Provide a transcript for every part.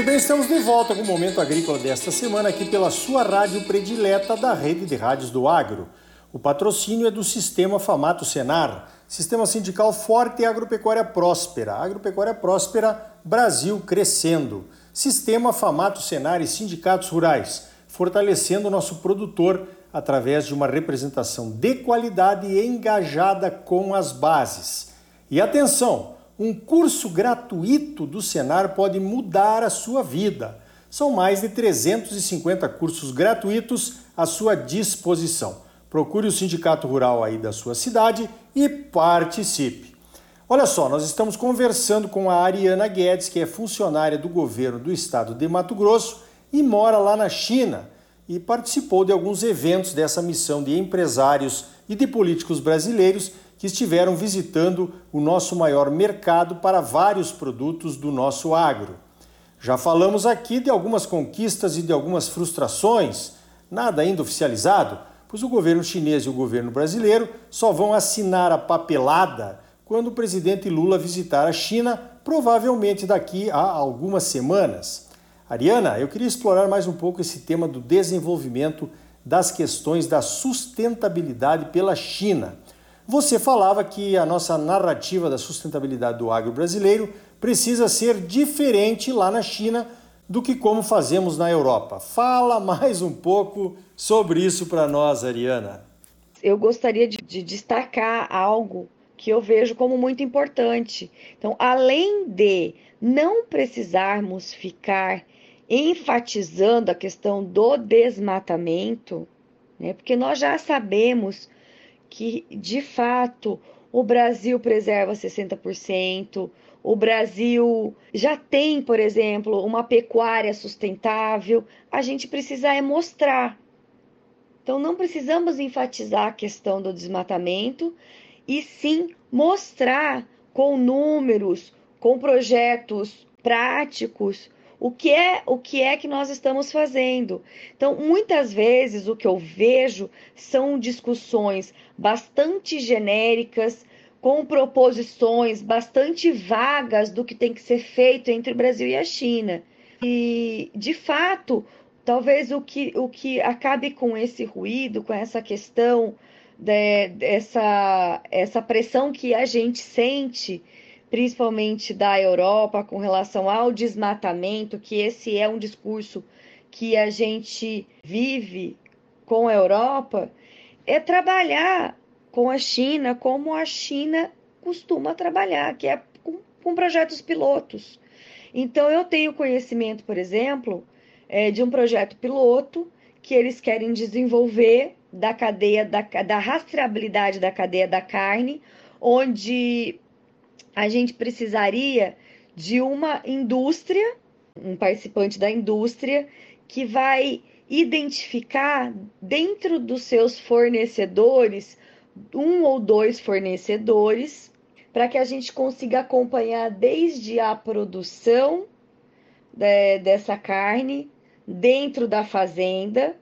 Muito bem, estamos de volta com o Momento Agrícola desta semana aqui pela sua rádio predileta da rede de rádios do Agro. O patrocínio é do Sistema Famato Senar, Sistema Sindical Forte e Agropecuária Próspera. Agropecuária Próspera, Brasil crescendo. Sistema Famato Senar e Sindicatos Rurais, fortalecendo o nosso produtor através de uma representação de qualidade e engajada com as bases. E atenção! Um curso gratuito do Senar pode mudar a sua vida. São mais de 350 cursos gratuitos à sua disposição. Procure o sindicato rural aí da sua cidade e participe. Olha só, nós estamos conversando com a Ariana Guedes, que é funcionária do governo do estado de Mato Grosso e mora lá na China e participou de alguns eventos dessa missão de empresários e de políticos brasileiros que estiveram visitando o nosso maior mercado para vários produtos do nosso agro. Já falamos aqui de algumas conquistas e de algumas frustrações, nada ainda oficializado, pois o governo chinês e o governo brasileiro só vão assinar a papelada quando o presidente Lula visitar a China, provavelmente daqui a algumas semanas. Ariana, eu queria explorar mais um pouco esse tema do desenvolvimento das questões da sustentabilidade pela China. Você falava que a nossa narrativa da sustentabilidade do agro brasileiro precisa ser diferente lá na China do que como fazemos na Europa. Fala mais um pouco sobre isso para nós, Ariana. Eu gostaria de, de destacar algo que eu vejo como muito importante. Então, além de não precisarmos ficar enfatizando a questão do desmatamento, né? Porque nós já sabemos que, de fato, o Brasil preserva 60%, o Brasil já tem, por exemplo, uma pecuária sustentável, a gente precisa é mostrar. Então, não precisamos enfatizar a questão do desmatamento, e sim mostrar com números, com projetos práticos, o que é o que é que nós estamos fazendo. Então, muitas vezes o que eu vejo são discussões bastante genéricas, com proposições bastante vagas do que tem que ser feito entre o Brasil e a China. E, de fato, talvez o que, o que acabe com esse ruído, com essa questão, de, dessa essa pressão que a gente sente principalmente da Europa, com relação ao desmatamento, que esse é um discurso que a gente vive com a Europa, é trabalhar com a China como a China costuma trabalhar, que é com, com projetos pilotos. Então, eu tenho conhecimento, por exemplo, é, de um projeto piloto que eles querem desenvolver da cadeia da, da rastreabilidade da cadeia da carne, onde a gente precisaria de uma indústria, um participante da indústria, que vai identificar dentro dos seus fornecedores um ou dois fornecedores para que a gente consiga acompanhar desde a produção de, né, dessa carne dentro da fazenda,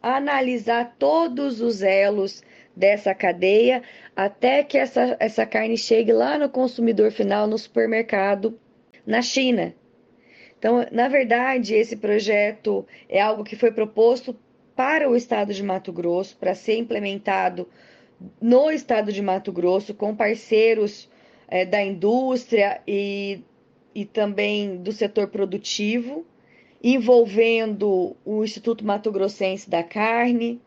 analisar todos os elos dessa cadeia até que essa, essa carne chegue lá no consumidor final, no supermercado, na China. Então, na verdade, esse projeto é algo que foi proposto para o estado de Mato Grosso, para ser implementado no estado de Mato Grosso, com parceiros é, da indústria e, e também do setor produtivo, envolvendo o Instituto Mato Grossense da Carne,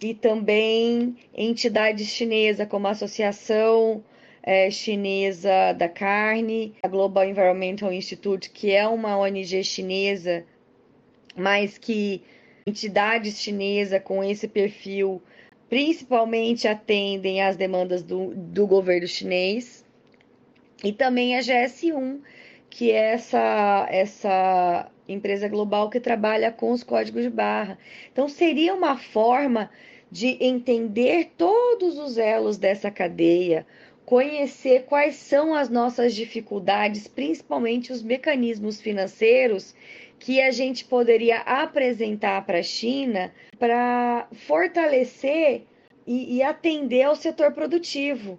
e também entidades chinesas, como a Associação é, Chinesa da Carne, a Global Environmental Institute, que é uma ONG chinesa, mas que entidades chinesas com esse perfil principalmente atendem às demandas do, do governo chinês, e também a GS1, que é essa, essa empresa global que trabalha com os códigos de barra. Então, seria uma forma de entender todos os elos dessa cadeia, conhecer quais são as nossas dificuldades, principalmente os mecanismos financeiros que a gente poderia apresentar para a China para fortalecer e, e atender ao setor produtivo.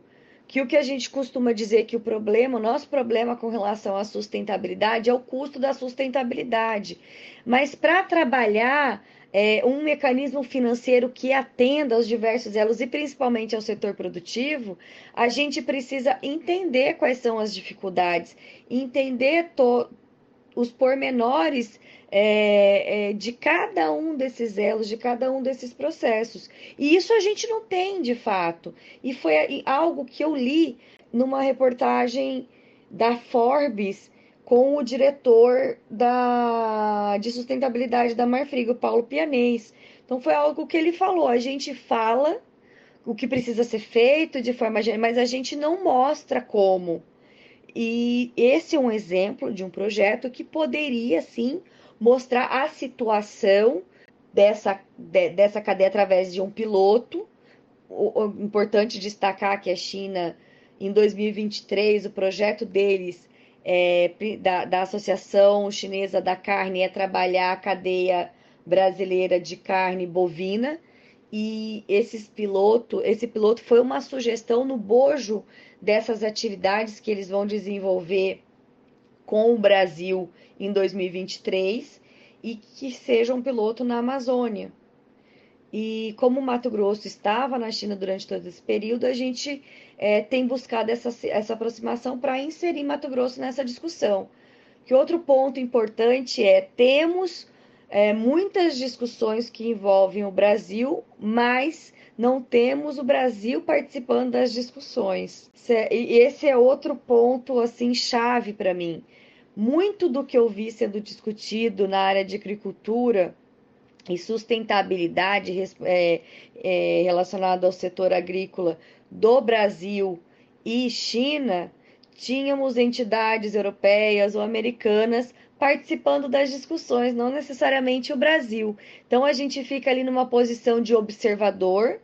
Que o que a gente costuma dizer que o problema, o nosso problema com relação à sustentabilidade é o custo da sustentabilidade. Mas para trabalhar é, um mecanismo financeiro que atenda aos diversos elos e principalmente ao setor produtivo, a gente precisa entender quais são as dificuldades, entender os pormenores é, é, de cada um desses elos, de cada um desses processos. E isso a gente não tem de fato. E foi algo que eu li numa reportagem da Forbes com o diretor da, de sustentabilidade da Marfrig, o Paulo Pianês. Então foi algo que ele falou. A gente fala o que precisa ser feito de forma mas a gente não mostra como. E esse é um exemplo de um projeto que poderia sim mostrar a situação dessa, de, dessa cadeia através de um piloto. O, o, importante destacar que a China, em 2023, o projeto deles, é, da, da Associação Chinesa da Carne, é trabalhar a cadeia brasileira de carne bovina. E esses piloto, esse piloto foi uma sugestão no bojo dessas atividades que eles vão desenvolver com o Brasil em 2023 e que seja um piloto na Amazônia. E como o Mato Grosso estava na China durante todo esse período, a gente é, tem buscado essa, essa aproximação para inserir Mato Grosso nessa discussão. Que outro ponto importante é temos é, muitas discussões que envolvem o Brasil, mas não temos o Brasil participando das discussões. E esse é outro ponto assim chave para mim muito do que eu vi sendo discutido na área de agricultura e sustentabilidade é, é, relacionado ao setor agrícola do Brasil e China, tínhamos entidades europeias ou americanas participando das discussões, não necessariamente o Brasil. Então a gente fica ali numa posição de observador,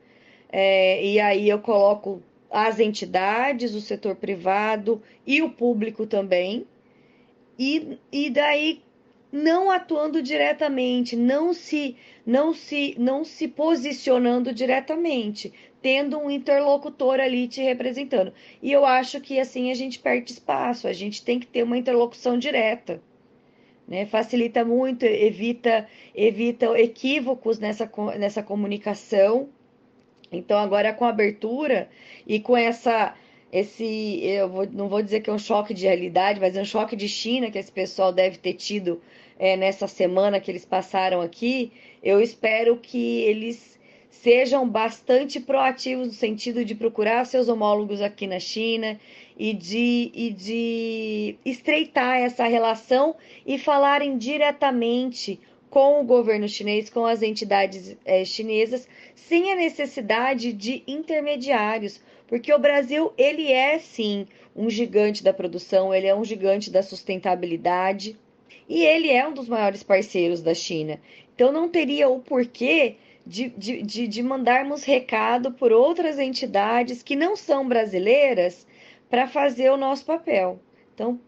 é, e aí eu coloco as entidades, o setor privado e o público também e, e daí não atuando diretamente, não se, não se, não se posicionando diretamente, tendo um interlocutor ali te representando. E eu acho que assim a gente perde espaço, a gente tem que ter uma interlocução direta. Né? Facilita muito, evita, evita equívocos nessa, nessa comunicação. Então, agora com a abertura e com essa esse, eu vou, não vou dizer que é um choque de realidade, mas é um choque de China que esse pessoal deve ter tido é, nessa semana que eles passaram aqui. Eu espero que eles sejam bastante proativos no sentido de procurar seus homólogos aqui na China e de, e de estreitar essa relação e falarem diretamente com o governo chinês, com as entidades é, chinesas, sem a necessidade de intermediários porque o Brasil, ele é sim um gigante da produção, ele é um gigante da sustentabilidade e ele é um dos maiores parceiros da China. Então não teria o porquê de, de, de, de mandarmos recado por outras entidades que não são brasileiras para fazer o nosso papel. Então,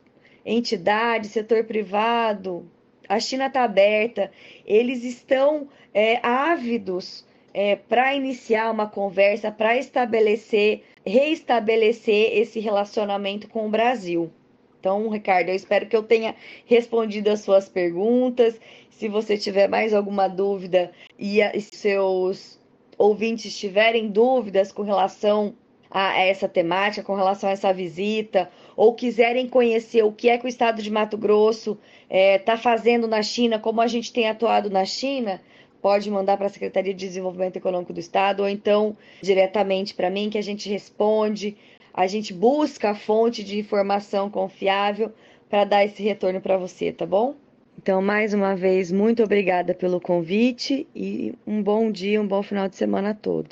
entidade, setor privado, a China está aberta, eles estão é, ávidos é, para iniciar uma conversa, para estabelecer, reestabelecer esse relacionamento com o Brasil. Então, Ricardo, eu espero que eu tenha respondido as suas perguntas. Se você tiver mais alguma dúvida e seus ouvintes tiverem dúvidas com relação a essa temática, com relação a essa visita, ou quiserem conhecer o que é que o estado de Mato Grosso está é, tá fazendo na China, como a gente tem atuado na China, pode mandar para a Secretaria de Desenvolvimento Econômico do Estado ou então diretamente para mim, que a gente responde, a gente busca a fonte de informação confiável para dar esse retorno para você, tá bom? Então, mais uma vez, muito obrigada pelo convite e um bom dia, um bom final de semana a todos.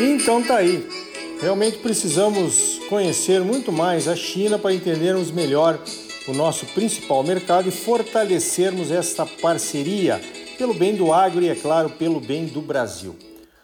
Então tá aí. Realmente precisamos conhecer muito mais a China para entendermos melhor o nosso principal mercado e fortalecermos esta parceria pelo bem do agro e, é claro, pelo bem do Brasil.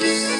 Thank you.